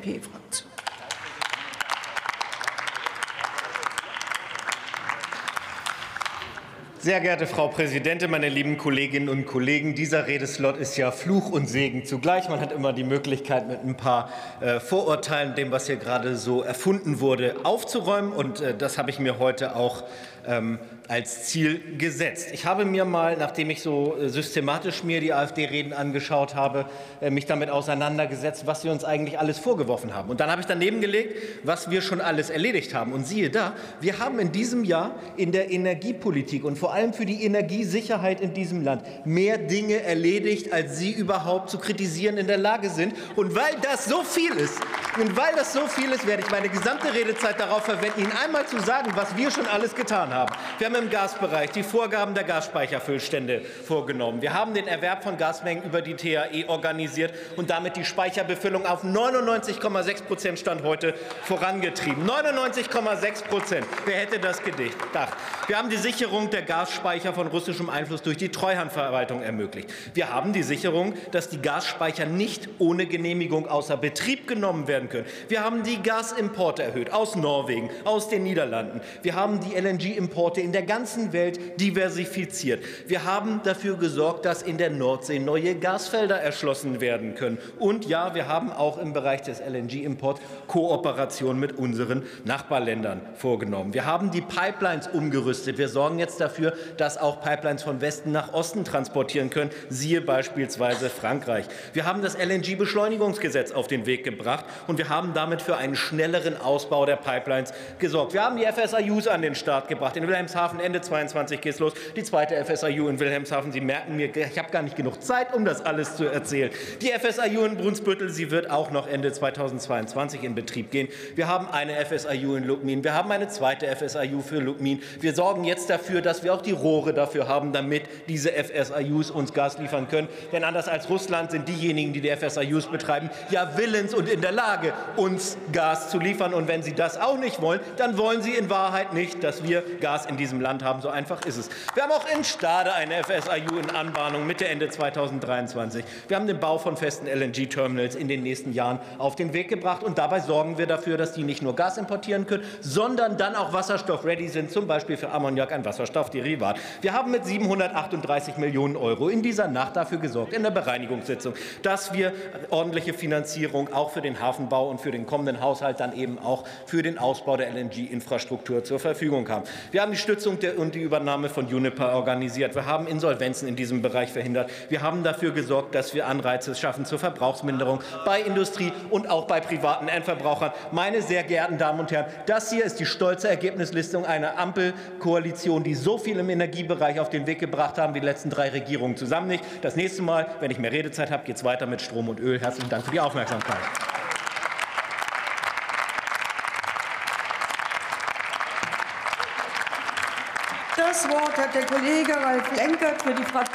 佩服。Sehr geehrte Frau Präsidentin, meine lieben Kolleginnen und Kollegen, dieser Redeslot ist ja Fluch und Segen zugleich. Man hat immer die Möglichkeit, mit ein paar äh, Vorurteilen, dem, was hier gerade so erfunden wurde, aufzuräumen. Und äh, das habe ich mir heute auch ähm, als Ziel gesetzt. Ich habe mir mal, nachdem ich so äh, systematisch mir die AfD-Reden angeschaut habe, mich damit auseinandergesetzt, was wir uns eigentlich alles vorgeworfen haben. Und dann habe ich daneben gelegt, was wir schon alles erledigt haben. Und siehe da, wir haben in diesem Jahr in der Energiepolitik und vor allem für die Energiesicherheit in diesem Land mehr Dinge erledigt, als Sie überhaupt zu kritisieren in der Lage sind. Und weil das so viel ist, und weil das so viel ist, werde ich meine gesamte Redezeit darauf verwenden, Ihnen einmal zu sagen, was wir schon alles getan haben. Wir haben im Gasbereich die Vorgaben der Gasspeicherfüllstände vorgenommen. Wir haben den Erwerb von Gasmengen über die TAE organisiert und damit die Speicherbefüllung auf 99,6 Prozent Stand heute vorangetrieben. 99,6 Prozent. Wer hätte das gedacht? Wir haben die Sicherung der Gasspeicher von russischem Einfluss durch die Treuhandverwaltung ermöglicht. Wir haben die Sicherung, dass die Gasspeicher nicht ohne Genehmigung außer Betrieb genommen werden können. Wir haben die Gasimporte erhöht aus Norwegen, aus den Niederlanden. Wir haben die LNG-Importe in der ganzen Welt diversifiziert. Wir haben dafür gesorgt, dass in der Nordsee neue Gasfelder erschlossen werden können. Und ja, wir haben auch im Bereich des LNG-Imports Kooperation mit unseren Nachbarländern vorgenommen. Wir haben die Pipelines umgerüstet. Wir sorgen jetzt dafür, dass auch Pipelines von Westen nach Osten transportieren können, siehe beispielsweise Frankreich. Wir haben das LNG-Beschleunigungsgesetz auf den Weg gebracht und wir haben damit für einen schnelleren Ausbau der Pipelines gesorgt. Wir haben die FSIUs an den Start gebracht. In Wilhelmshaven Ende 22 geht es los. Die zweite FSIU in Wilhelmshaven. Sie merken mir, ich habe gar nicht genug Zeit, um das alles zu erzählen. Die FSIU in Brunsbüttel, sie wird auch noch Ende 2022 in Betrieb gehen. Wir haben eine FSIU in Lubmin. Wir haben eine zweite FSIU für Lubmin. Wir sorgen jetzt dafür, dass wir auch die Rohre dafür haben, damit diese FSIUs uns Gas liefern können. Denn anders als Russland sind diejenigen, die die FSIUs betreiben, ja willens und in der Lage, uns Gas zu liefern. Und wenn sie das auch nicht wollen, dann wollen sie in Wahrheit nicht, dass wir Gas in diesem Land haben. So einfach ist es. Wir haben auch in Stade eine FSIU in Anbahnung Mitte, Ende 2023. Wir haben den Bau von festen LNG-Terminals in den nächsten Jahren auf den Weg gebracht. Und dabei sorgen wir dafür, dass die nicht nur Gas importieren können, sondern dann auch wasserstoff-ready sind, zum Beispiel für Ammoniak, ein Wasserstoffderivat. Wir haben mit 738 Millionen Euro in dieser Nacht dafür gesorgt, in der Bereinigungssitzung, dass wir ordentliche Finanzierung auch für den Hafenbau und für den kommenden Haushalt dann eben auch für den Ausbau der LNG-Infrastruktur zur Verfügung haben. Wir haben die Stützung und die Übernahme von Uniper organisiert. Wir haben Insolvenzen in diesem Bereich verhindert. Wir haben dafür gesorgt, dass wir Anreize schaffen zur Verbrauchsminderung bei Industrie und auch bei privaten Endverbrauchern. Meine sehr geehrten Damen und Herren, das hier ist die stolze Ergebnislistung einer Ampelkoalition, die so viel im Energiebereich auf den Weg gebracht haben wie die letzten drei Regierungen zusammen nicht. Das nächste Mal, wenn ich mehr Redezeit habe, geht es weiter mit Strom und Öl. Herzlichen Dank für die Aufmerksamkeit. Das Wort hat der Kollege Ralf Lenkert für die Fraktion